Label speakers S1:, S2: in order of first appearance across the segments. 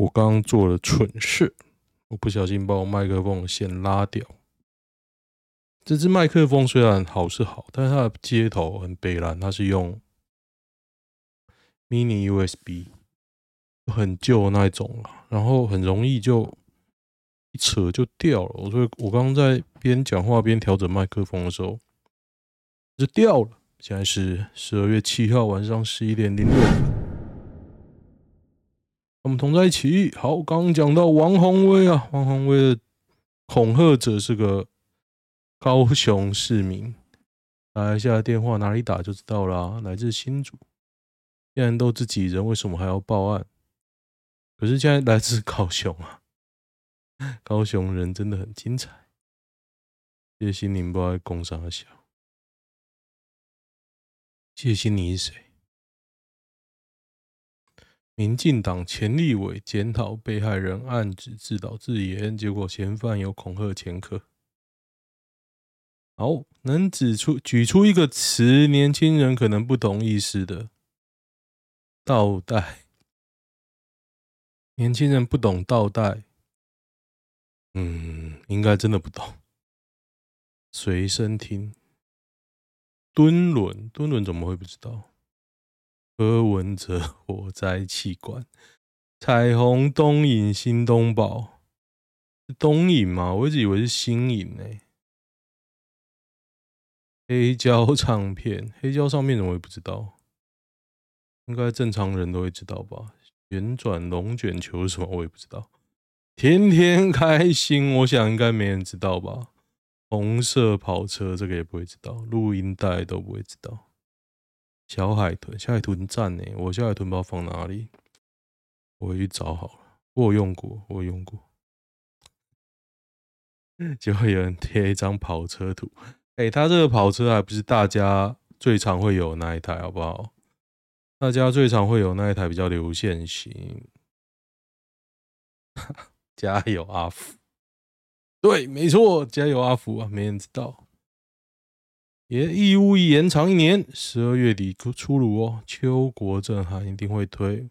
S1: 我刚刚做了蠢事，我不小心把我麦克风线拉掉。这支麦克风虽然好是好，但是它的接头很悲烂，它是用 mini USB，很旧的那一种啊，然后很容易就一扯就掉了。所以我刚刚在边讲话边调整麦克风的时候，就掉了。现在是十二月七号晚上十一点零六分。我们同在一起。好，刚讲到王宏威啊，王宏威的恐吓者是个高雄市民，打一下电话哪里打就知道了啊，来自新竹。既然都自己人，为什么还要报案？可是现在来自高雄啊，高雄人真的很精彩。谢欣宁不知道在攻啥小，谢欣宁是谁？民进党前立委检讨被害人案子自导自演，结果嫌犯有恐吓前科。好，能指出举出一个词，年轻人可能不懂意思的，倒带。年轻人不懂倒带，嗯，应该真的不懂。随身听，敦伦，敦伦怎么会不知道？柯文哲火灾气管，彩虹东引新东宝，东引吗？我一直以为是新引呢。黑胶唱片，黑胶唱片怎么会不知道？应该正常人都会知道吧？旋转龙卷球什么？我也不知道。天天开心，我想应该没人知道吧？红色跑车这个也不会知道，录音带都不会知道。小海豚，小海豚赞呢？我小海豚不知道放哪里，我去找好了。我有用过，我有用过。就会有人贴一张跑车图，哎、他这个跑车还不是大家最常会有那一台，好不好？大家最常会有那一台比较流线型。加油阿福，对，没错，加油阿福啊，没人知道。也义务延长一年，十二月底出炉哦。邱国正还一定会推，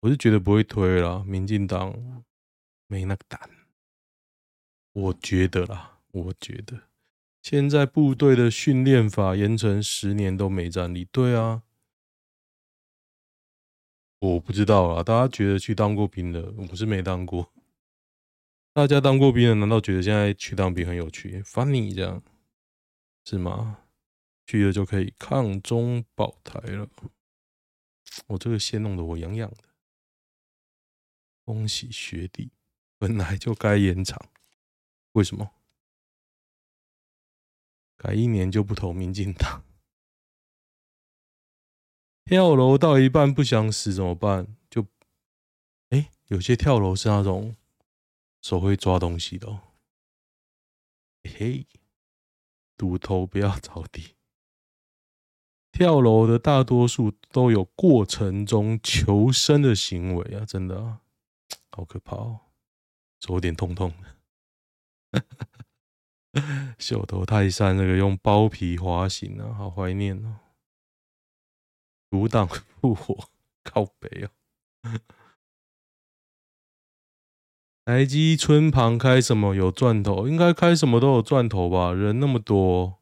S1: 我是觉得不会推啦。民进党没那个胆，我觉得啦，我觉得现在部队的训练法延成十年都没战力。对啊，我不知道啊。大家觉得去当过兵的，我是没当过。大家当过兵的，难道觉得现在去当兵很有趣？Funny 这样。是吗？去了就可以抗中保台了。我这个线弄得我痒痒的。恭喜学弟，本来就该延长。为什么？改一年就不投民进党？跳楼到一半不想死怎么办？就，哎、有些跳楼是那种手会抓东西的、喔。嘿嘿。赌头不要着地，跳楼的大多数都有过程中求生的行为啊！真的啊，好可怕哦，手有点痛痛的。秀头泰山那个用包皮滑行啊，好怀念哦。独挡复活，靠北哦。台积村旁开什么有钻头？应该开什么都有钻头吧？人那么多，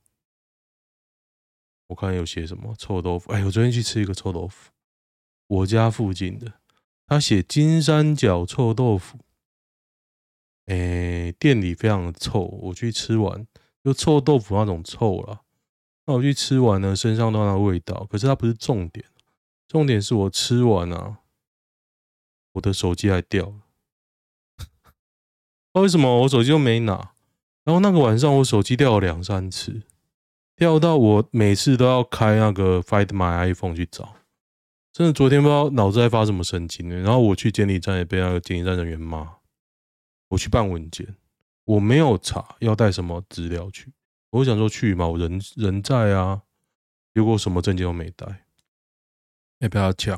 S1: 我看有写什么臭豆腐。哎，我昨天去吃一个臭豆腐，我家附近的，他写金三角臭豆腐。哎，店里非常的臭，我去吃完就臭豆腐那种臭了。那我去吃完呢，身上都有那味道。可是它不是重点，重点是我吃完啊，我的手机还掉了。为什么我手机又没拿？然后那个晚上我手机掉了两三次，掉到我每次都要开那个 Find My iPhone 去找。真的，昨天不知道脑子在发什么神经呢。然后我去监理站也被那个监理站人员骂。我去办文件，我没有查要带什么资料去。我想说去嘛，我人人在啊，结果什么证件都没带，也被他抢。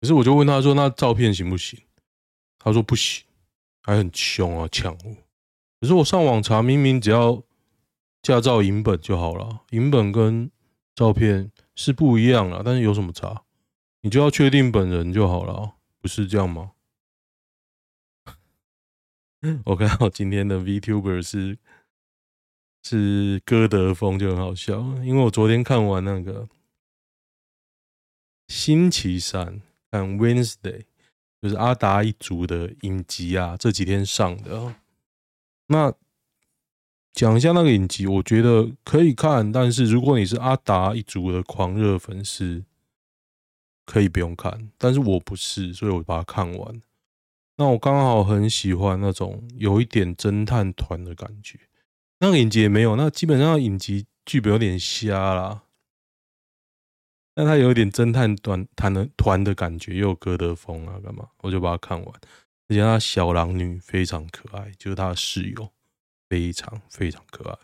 S1: 可是我就问他说：“那照片行不行？”他说：“不行。”还很凶啊，抢我！可是我上网查，明明只要驾照影本就好了，影本跟照片是不一样啦。但是有什么差？你就要确定本人就好了，不是这样吗？我看到今天的 VTuber 是是歌德风，就很好笑。因为我昨天看完那个星期三看 Wednesday，就是阿达一族的影集啊，这几天上的。那讲一下那个影集，我觉得可以看，但是如果你是阿达一族的狂热粉丝，可以不用看。但是我不是，所以我把它看完。那我刚好很喜欢那种有一点侦探团的感觉，那个影集也没有，那基本上影集剧本有点瞎啦。但它有一点侦探团团的团的感觉，又有歌德风啊，干嘛？我就把它看完。而且他小狼女非常可爱，就是他的室友非常非常可爱。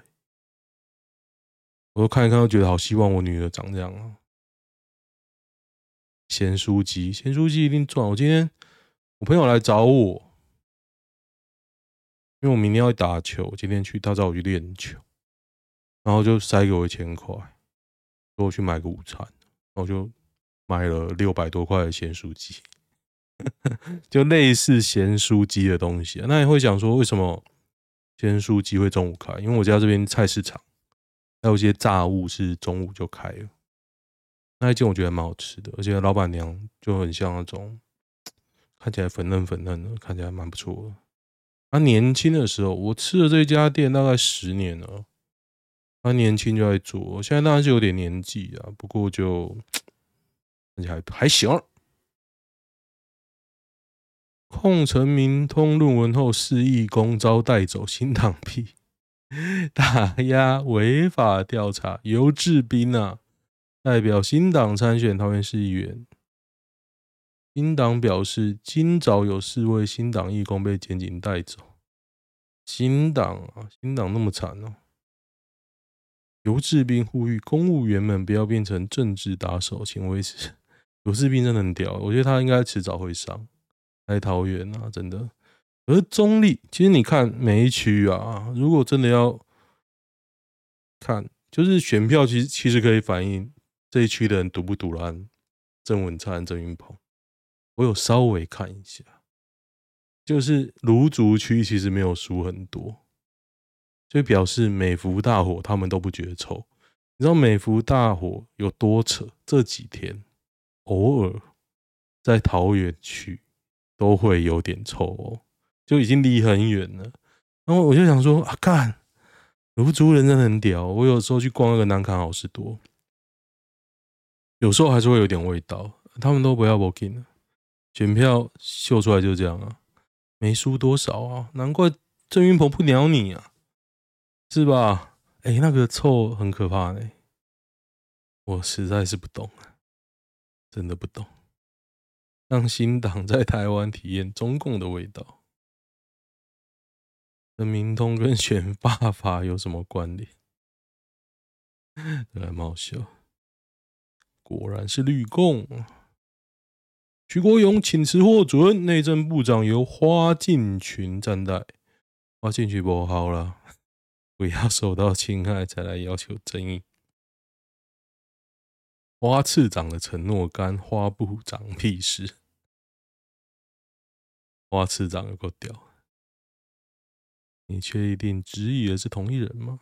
S1: 我都看一看，都觉得好希望我女儿长这样啊。咸酥鸡，咸酥鸡一定赚。我今天。我朋友来找我，因为我明天要打球，今天去，他找我去练球，然后就塞给我一千块，说我去买个午餐，我就买了六百多块的咸酥鸡，就类似咸酥鸡的东西。那你会想说，为什么咸酥鸡会中午开？因为我家这边菜市场还有一些炸物是中午就开了。那一间我觉得蛮好吃的，而且老板娘就很像那种。看起来粉嫩粉嫩的，看起来蛮不错的。他年轻的时候，我吃了这家店大概十年了。他年轻就在做，现在当然是有点年纪啊，不过就看起来还还行。控陈明通论文后，市议公遭带走，新党屁 打压违法调查，尤志斌啊，代表新党参选桃园市议员。新党表示，今早有四位新党义工被检警带走。新党啊，新党那么惨哦！游志斌呼吁公务员们不要变成政治打手，请维持。游志斌真的很屌，我觉得他应该迟早会上来桃园啊，真的。而中立，其实你看每一区啊，如果真的要看，就是选票，其实其实可以反映这一区的人赌不赌烂郑文灿、郑云鹏。我有稍微看一下，就是芦竹区其实没有输很多，就表示美孚大火他们都不觉得臭。你知道美孚大火有多扯？这几天偶尔在桃园区都会有点臭哦，就已经离很远了。然后我就想说啊，干芦竹人真的很屌。我有时候去逛那个南崁好市多，有时候还是会有点味道。他们都不要 walking 了。选票秀出来就这样啊，没输多少啊，难怪郑云鹏不鸟你啊，是吧？哎、那个臭很可怕呢、我实在是不懂，真的不懂。让新党在台湾体验中共的味道，陈明通跟选罢法有什么关联？这还蛮好笑，果然是绿共。徐国勇请辞获准，内政部长由花敬群暂代。花敬群不好了，不要 受到侵害才来要求正义。花次长的承诺干花部长屁事？花次长有够屌？你确定质疑的是同一人吗？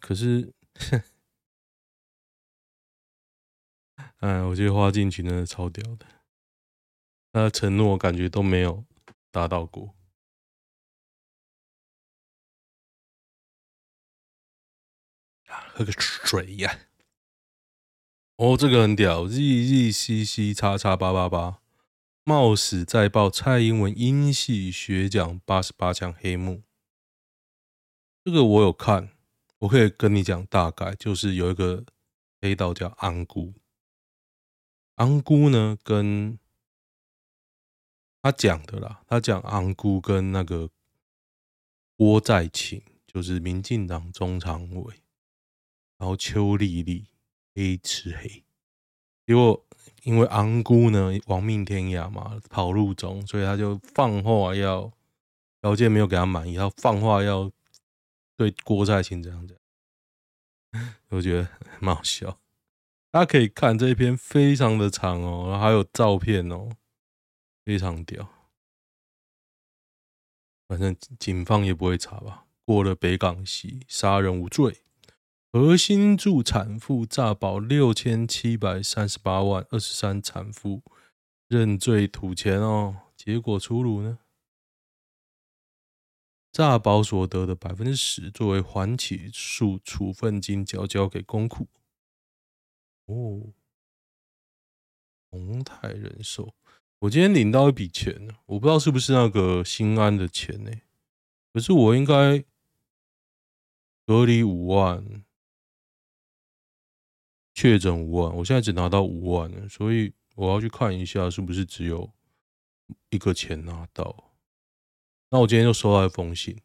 S1: 可是，哎，我觉得花进群真的超屌的。他的承诺感觉都没有达到过。喝个水呀！哦，这个很屌，Z Z C C 叉叉八八八，冒死再爆蔡英文英系学奖八十八强黑幕。这个我有看，我可以跟你讲大概，就是有一个黑道叫安姑，安姑呢跟。他讲的啦，他讲安姑跟那个郭在勤，就是民进党中常委，然后邱丽丽黑吃黑，结果因为昂姑呢亡命天涯嘛，跑路中，所以他就放话要条件没有给他满意，他放话要对郭在清这样子，我觉得蛮好笑。大家可以看这一篇，非常的长哦，然后还有照片哦。非常屌，反正警方也不会查吧。过了北港溪，杀人无罪。核心助产妇诈保六千七百三十八万，二十三产妇认罪吐钱哦。结果出炉呢？诈保所得的百分之十作为缓起诉处分金，缴交给公库。哦，宏泰人寿，我今天领到一笔钱，我不知道是不是那个新安的钱呢？可是我应该隔离五万，确诊五万，我现在只拿到五万了，所以我要去看一下是不是只有一个钱拿到。那我今天就收到一封信，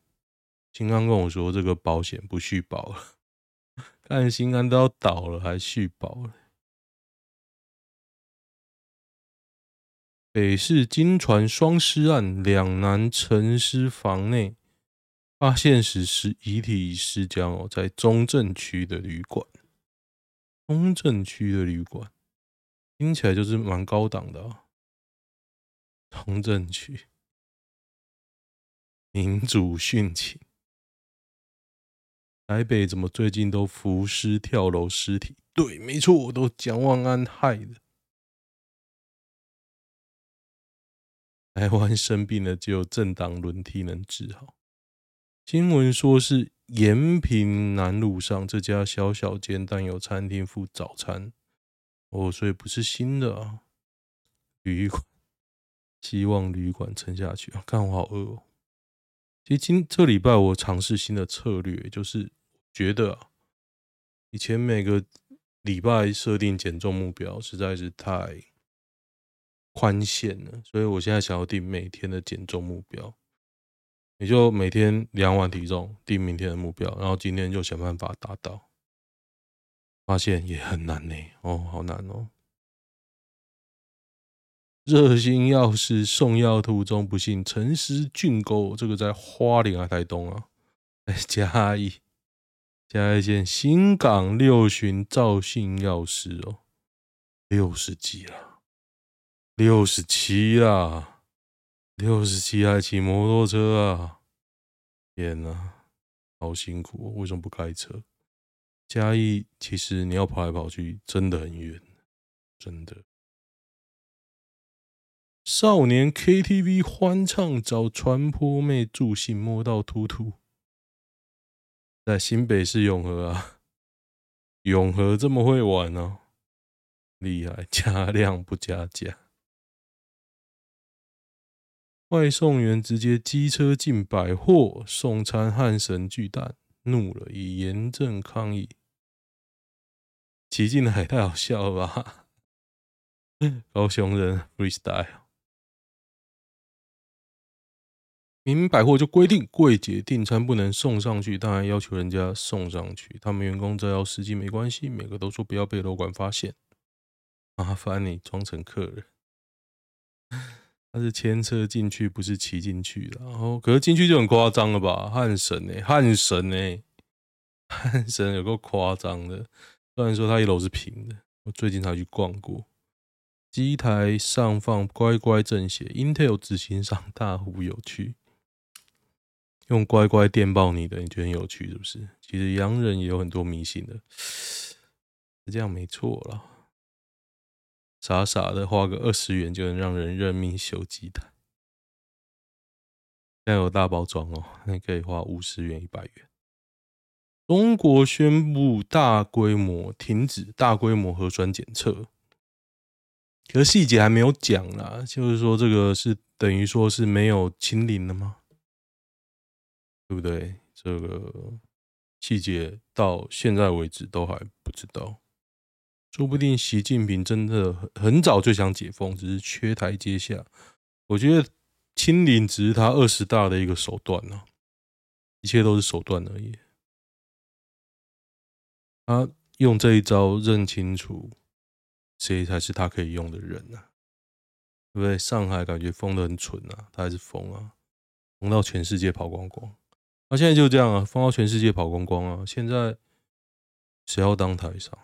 S1: 新安跟我说这个保险不续保了，看新安都要倒了还续保了。北市金传双尸案，两男陈尸房内，发现时是遗体已尸僵哦，在中正区的旅馆。中正区的旅馆听起来就是蛮高档的啊，中正区。民主殉情，台北怎么最近都浮尸跳楼尸体？对，没错，都蒋万安害的。台湾生病了，只有政党轮替能治好。新闻说是延平南路上这家小小间但有餐厅附早餐，哦，所以不是新的啊。旅馆，希望旅馆撑下去啊！看我好饿哦。其实今这礼拜我尝试新的策略，就是觉得啊，以前每个礼拜设定减重目标实在是太宽限了，所以我现在想要定每天的减重目标，你就每天量完体重，定明天的目标，然后今天就想办法达到，发现也很难呢，哦，好难哦。热心药师送药途中不幸沉尸圳沟，这个在花莲啊台东啊？在嘉义，嘉义县新港六旬赵姓药师哦，六十几了，六十七了，六十七还骑摩托车啊！天哪，好辛苦哦！为什么不开车？嘉义其实你要跑来跑去，真的很远，真的。少年 KTV 欢唱找传播妹助兴摸到秃秃，在新北市永和啊，永和这么会玩呢、啊，厉害，加量不加价。外送员直接机车进百货送餐，汉神巨蛋怒了，以严正抗议。骑进来太好笑了吧？高雄人 freestyle。明明百货就规定柜姐订餐不能送上去，但还要求人家送上去。他们员工只要司机没关系，每个都说不要被楼管发现。麻烦你装成客人，他是牵车进去，不是骑进去的。然后，可是进去就很夸张了吧？汉神哎、欸，汉神哎、欸，汉神有够夸张的。虽然说他一楼是平的，我最近才去逛过。机台上放乖乖正写，Intel 执行长大呼有趣。用乖乖电爆你的，你觉得很有趣是不是？其实洋人也有很多迷信的，是这样没错啦。傻傻的花个二十元就能让人认命修机台，现在有大包装哦，你可以花五十元、一百元。中国宣布大规模停止大规模核酸检测，可细节还没有讲啦，就是说这个是等于说是没有清零了吗？对不对？这个细节到现在为止都还不知道，说不定习近平真的很很早就想解封，只是缺台阶下。我觉得清零只是他二十大的一个手段呢，一切都是手段而已。他用这一招认清楚谁才是他可以用的人呢？对不对？上海感觉封的很蠢啊，他还是封啊，封到全世界跑光光。那、啊、现在就这样啊，封到全世界跑光光啊！现在谁要当台上？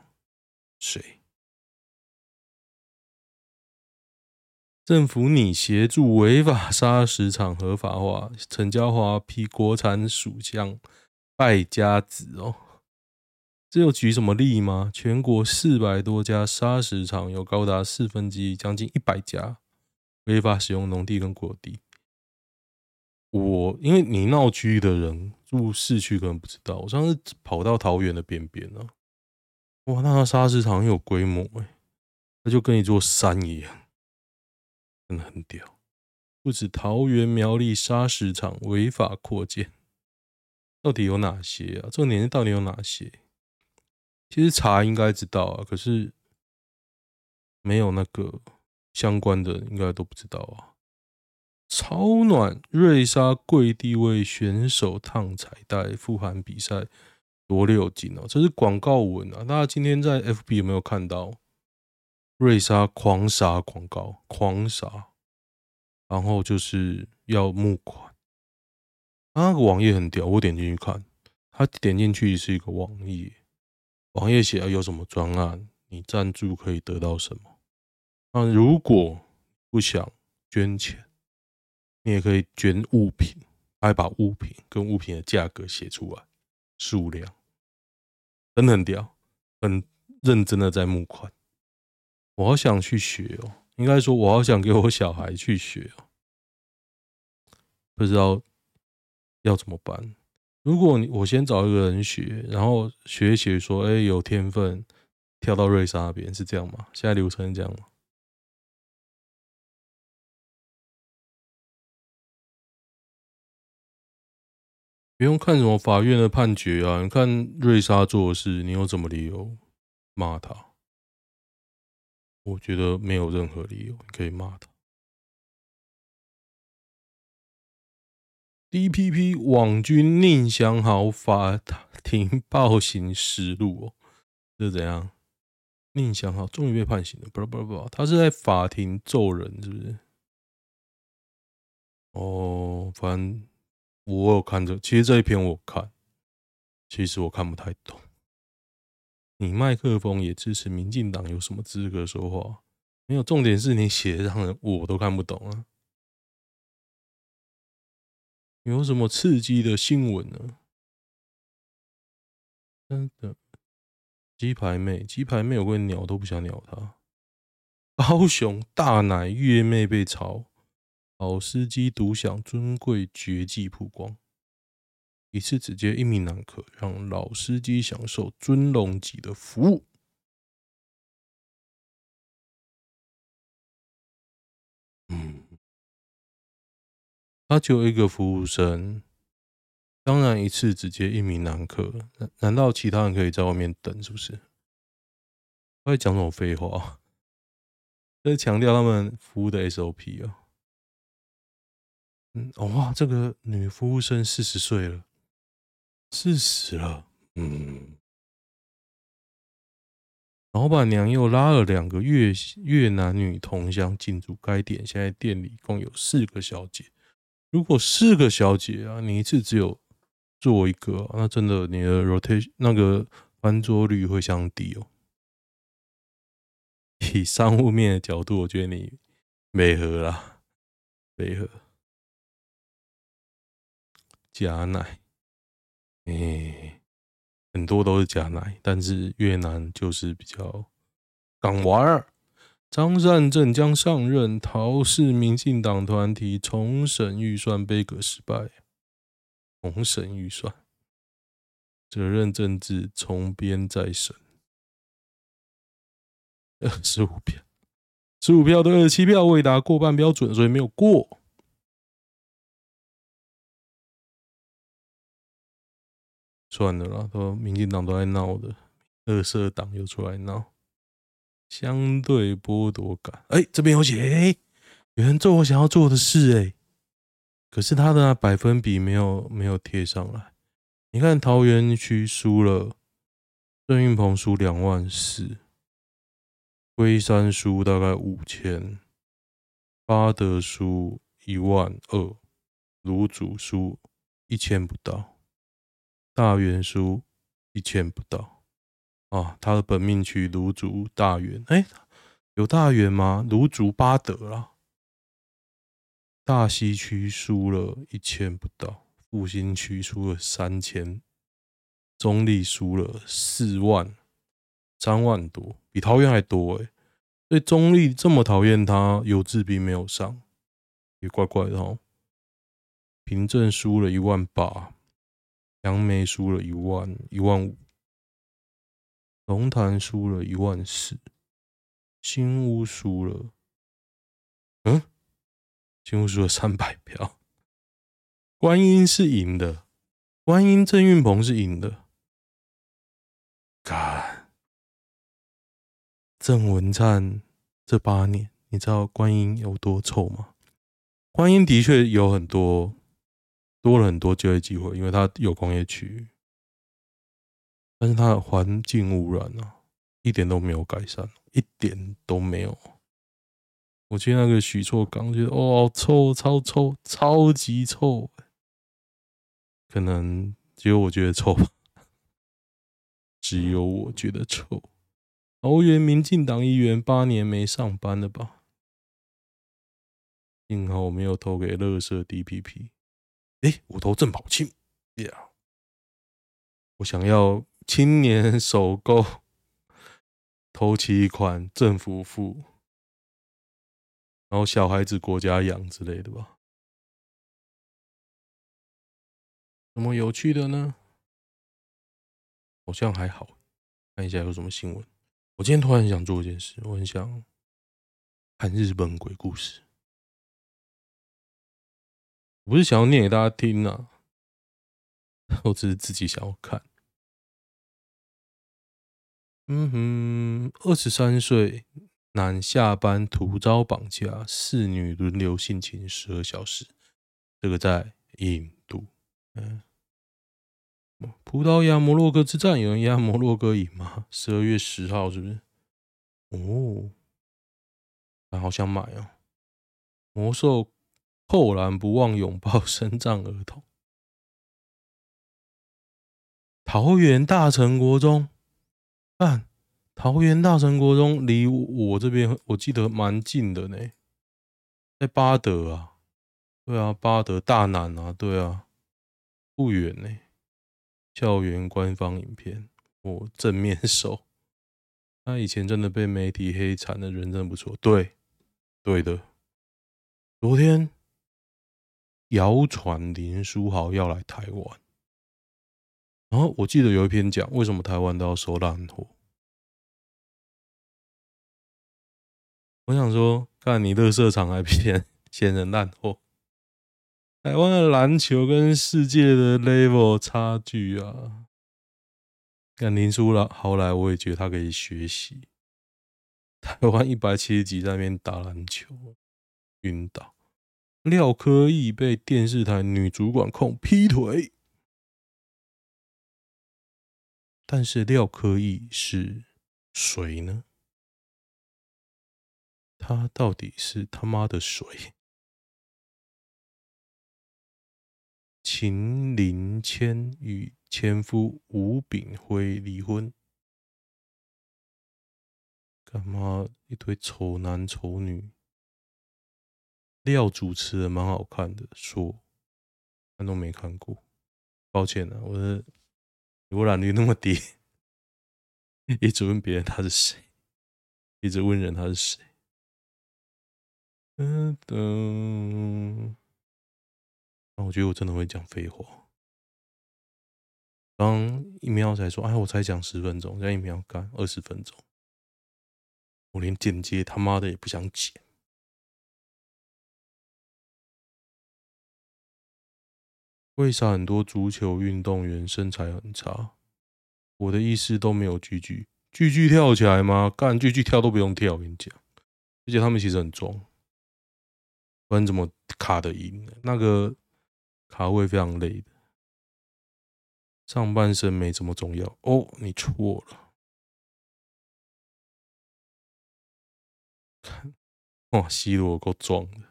S1: 谁？政府拟协助违法砂石场合法化。陈椒华批国产属相败家子哦。这又举什么例吗？全国四百多家砂石场，有高达四分之一，将近一百家违法使用农地跟国地。我因为你闹区的人住市区可能不知道，我上次跑到桃园的边边呢，哇，那个砂石场很有规模哎，那就跟一座山一样。真的很屌，不止桃园苗栗砂石场违法扩建，到底有哪些啊？这个年代到底有哪些？其实查应该知道啊，可是没有那个相关的，应该都不知道啊。超暖瑞莎跪地为选手烫彩带，富含比赛多六金哦，这是广告文啊。大家今天在 FB 有没有看到？瑞莎狂撒广告，狂撒，然后就是要募款。他那个网页很屌，我点进去看，他点进去是一个网页，网页写有什么专案，你赞助可以得到什么。那如果不想捐钱，你也可以捐物品，还把物品跟物品的价格写出来，数量，真的很屌，很认真的在募款。我好想去学哦，应该说，我好想给我小孩去学哦，不知道要怎么办。如果你我先找一个人学，然后学一学，说，哎，有天分，跳到瑞莎那边是这样吗？现在流程是这样吗？不用看什么法院的判决啊，你看瑞莎做的事，你有什么理由骂他？我觉得没有任何理由你可以骂他。DPP 网军宁祥豪法庭暴行实录哦，这是怎样？宁祥豪终于被判刑了，不不不，他是在法庭揍人，是不是？哦，反正我有看着，其实这一篇我看，其实我看不太懂。你麦克风也支持民进党，有什么资格说话？没有，重点是你写的让人我都看不懂啊！有什么刺激的新闻呢？真的，鸡排妹，鸡排妹，我跟鸟都不想鸟他。高雄大奶月妹被炒，老司机独享尊贵绝技曝光。一次只接一名男客，让老司机享受尊龙级的服务。嗯，他只有一个服务生，当然一次只接一名男客。难难道其他人可以在外面等？是不是？他在讲什么废话？在强调他们服务的 SOP 啊。嗯，哇，这个女服务生四十岁了。四十了，嗯，老板娘又拉了两个越越南女同乡进驻该店，现在店里共有四个小姐。如果四个小姐啊，你一次只有做一个，那真的你的 rotation 那个翻桌率会相低哦。以商务面的角度，我觉得你没合啦，没合假奶。哎、很多都是假奶，但是越南就是比较港玩儿。张善政将上任，桃市民进党团体重审预算杯葛失败，重审预算，责任政治重编再审，二 十五票，十五票对二十七票未达过半标准，所以没有过。算了啦，都民进党都在闹的，二色党又出来闹，相对剥夺感。哎、这边有写，有人做我想要做的事、欸，哎，可是他的百分比没有没有贴上来。你看桃园区输了，郑运鹏输两万四，龟山输大概五千，八德输一万二，芦竹输一千不到。大元输一千不到啊！他的本命区卢竹大元，哎，有大元吗？卢竹八德啦，大西区输了一千不到，复兴区输了三千，中立输了四万，三万多，比桃园还多诶。所以中立这么讨厌他，有志斌没有上，也怪怪的哦。凭证输了一万八，杨梅输了一万一万五，龙潭输了一万四，新屋输了，嗯。新屋输了三百票，观音是赢的，观音郑运鹏是赢的。干，郑文灿这八年，你知道观音有多臭吗？观音的确有很多多了很多就业机会，因为它有工业区，但是它的环境污染啊，一点都没有改善，一点都没有。我去那个许厝港，觉得哦，臭，超臭，超级臭。可能只有我觉得臭吧，只有我觉得臭。桃园民进党议员八年没上班了吧？幸好我没有投给乐色 DPP。哎，我投郑宝清。呀，我想要青年首购，投期款政府付。然后小孩子国家养之类的吧？什么有趣的呢？好像还好。看一下有什么新闻。我今天突然很想做一件事，我很想看日本鬼故事。我不是想要念给大家听啊，我只是自己想要看。嗯哼，二十三岁。男下班突遭绑架，四女轮流性侵十二小时。这个在印度。嗯，葡萄牙摩洛哥之战，有人压摩洛哥赢吗？十二月十号是不是？哦，好想买哦。魔兽后然不忘拥抱身障儿童。桃园大成国中，但。桃园大成国中离我这边，我记得蛮近的呢，在八德啊，对啊，八德大南啊，对啊，不远呢。校园官方影片，我正面手，他以前真的被媒体黑惨的人真不错，对，对的。昨天谣传林书豪要来台湾，然后我记得有一篇讲为什么台湾都要收烂货。我想说，看你垃圾场还骗 嫌人烂货。台湾的篮球跟世界的 level 差距啊！看林书豪来，我也觉得他可以学习。台湾一百七十几在那边打篮球，晕倒。廖科义被电视台女主管控劈腿，但是廖科义是谁呢？他到底是他妈的谁？秦林谦与前夫吴炳辉离婚，干嘛一堆丑男丑女？廖主持的蛮好看的，说，看都没看过，抱歉啊，我的浏览率那么低，一直问别人他是谁，一直问人他是谁。嗯噔，那我觉得我真的会讲废话。刚一秒才说，哎，我才讲十分钟，现在一秒干二十分钟，我连剪接他妈的也不想剪。为啥很多足球运动员身材很差？我的意思都没有巨巨，巨巨跳起来吗？干巨巨跳都不用跳，我跟你讲，而且他们其实很壮。不然怎么卡得赢？那个卡位非常累的，上半身没这么重要哦。你错了，哇，C 罗够壮的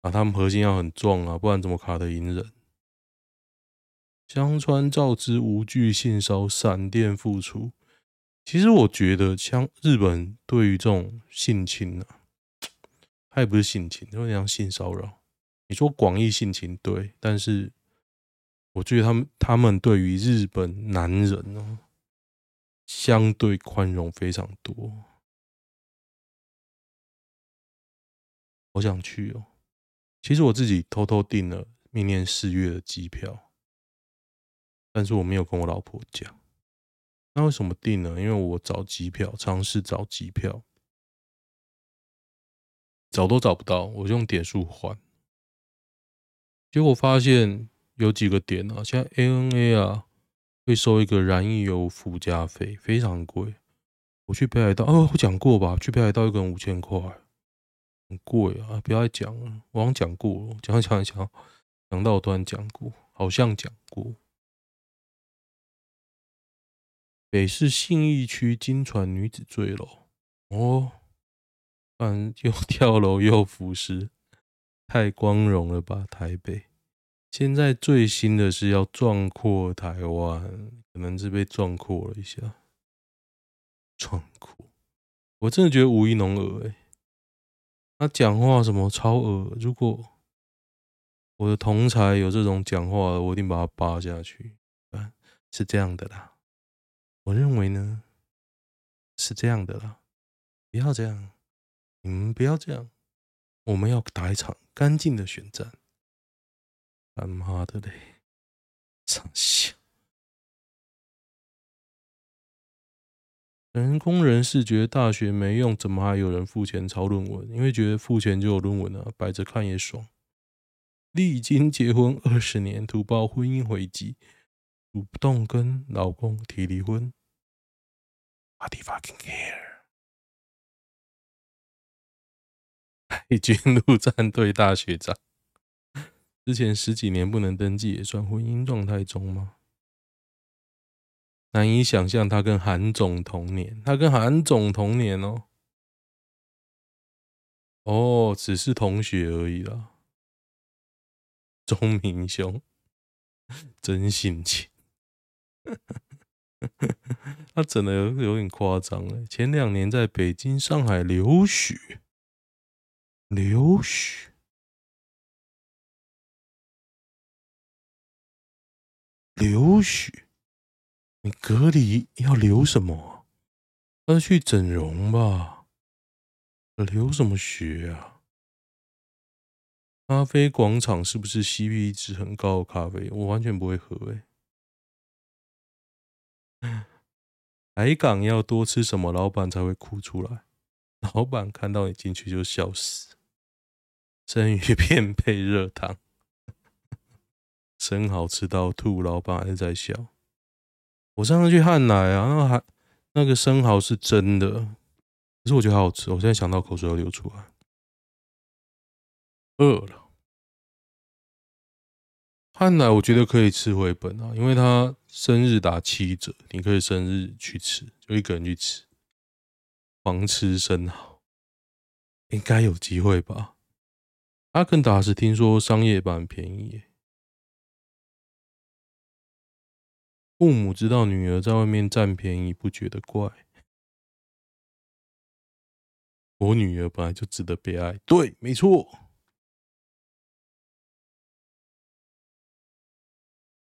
S1: 啊！他们核心要很壮啊，不然怎么卡得赢人？香川照之无惧性骚闪电复出。其实我觉得，像日本对于这种性侵啊。他也不是性侵，有点像性骚扰。你说广义性侵对，但是我觉得他们他们对于日本男人哦，相对宽容非常多。我想去哦，其实我自己偷偷订了明年四月的机票，但是我没有跟我老婆讲。那为什么定呢？因为我找机票，尝试找机票，找都找不到，我就用点数换，结果发现有几个点啊，像 ANA 啊，会收一个燃油附加费，非常贵。我去北海道，哦，我讲过吧？去北海道一个人五千块。很贵啊！不要再讲了，我好像讲过，讲讲讲，讲到我突然讲过，好像讲过。北市信义区金传女子坠楼，哦，反正又 跳楼又浮尸，太光荣了吧？台北现在最新的是要壮阔台湾，可能是被壮阔了一下，壮阔。我真的觉得吴怡农恶哎。他讲话什么超恶？如果我的同才有这种讲话，我一定把他扒下去。啊，是这样的啦。我认为呢，是这样的啦。不要这样，你们不要这样。我们要打一场干净的选战。他妈的嘞，长笑。人工人士觉得大学没用，怎么还有人付钱抄论文？因为觉得付钱就有论文啊，摆着看也爽。历经结婚二十年，吐爆婚姻危机，主动跟老公提离婚。What the fucking care？海军陆战队大学长，之前十几年不能登记，也算婚姻状态中吗？难以想象他跟韩总同年，他跟韩总同年哦，哦，只是同学而已啦。钟明兄真性情，他整的有有点夸张哎。前两年在北京、上海留学，留学，留学。你隔离要留什么？要去整容吧？留什么学啊？咖啡广场是不是 CP 值很高的咖啡？我完全不会喝诶、海港要多吃什么？老板才会哭出来？老板看到你进去就笑死。生鱼片配热汤，生蚝吃到吐，老板还是在笑。我上次去汉来啊，那还那个生蚝是真的，可是我觉得好好吃。我现在想到口水要流出来，饿了。汉来我觉得可以吃回本啊，因为它生日打七折，你可以生日去吃，就一个人去吃，狂吃生蚝，应该有机会吧？阿肯达斯听说商业版便宜耶。父母知道女儿在外面占便宜，不觉得怪。我女儿本来就值得被爱，对，没错。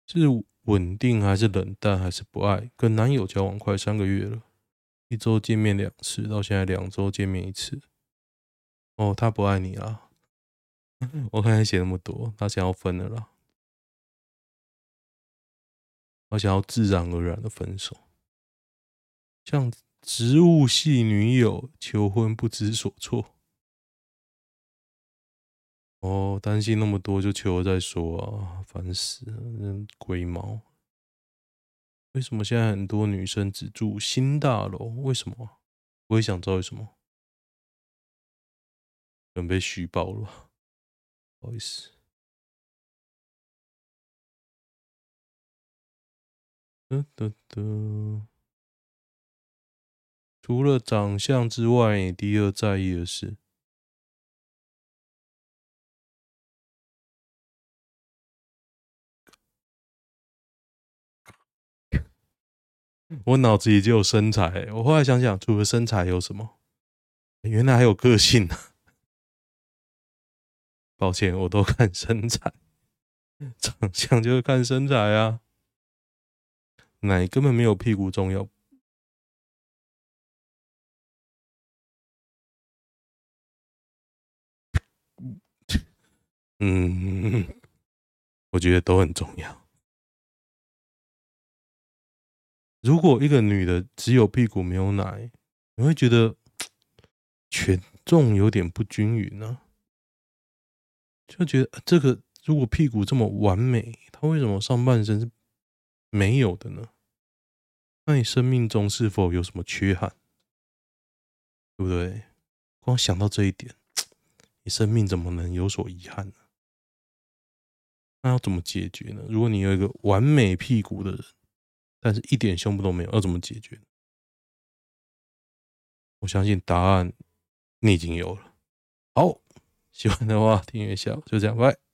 S1: 是稳定还是冷淡还是不爱？跟男友交往快三个月了，一周见面两次，到现在两周见面一次。哦，他不爱你啦。我看他写那么多，他想要分了啦。我想要自然而然的分手，像植物系女友求婚不知所措。哦，担心那么多就求了再说啊，烦死了，龟毛。为什么现在很多女生只住新大楼？为什么？我也想知道为什么。准备虚报了，不好意思。得得得，除了长相之外，第二在意的是？我脑子里只有身材，我后来想想，除了身材有什么？原来还有个性呢。抱歉，我都看身材，长相就是看身材啊，奶根本没有屁股重要。嗯，我觉得都很重要。如果一个女的只有屁股没有奶，你会觉得 权重有点不均匀呢？就觉得这个如果屁股这么完美，她为什么上半身是没有的呢？那你生命中是否有什么缺憾？对不对？光想到这一点，你生命怎么能有所遗憾呢？那要怎么解决呢？如果你有一个完美屁股的人，但是一点胸部都没有，要怎么解决？我相信答案你已经有了。好，喜欢的话订阅一下，就这样，拜。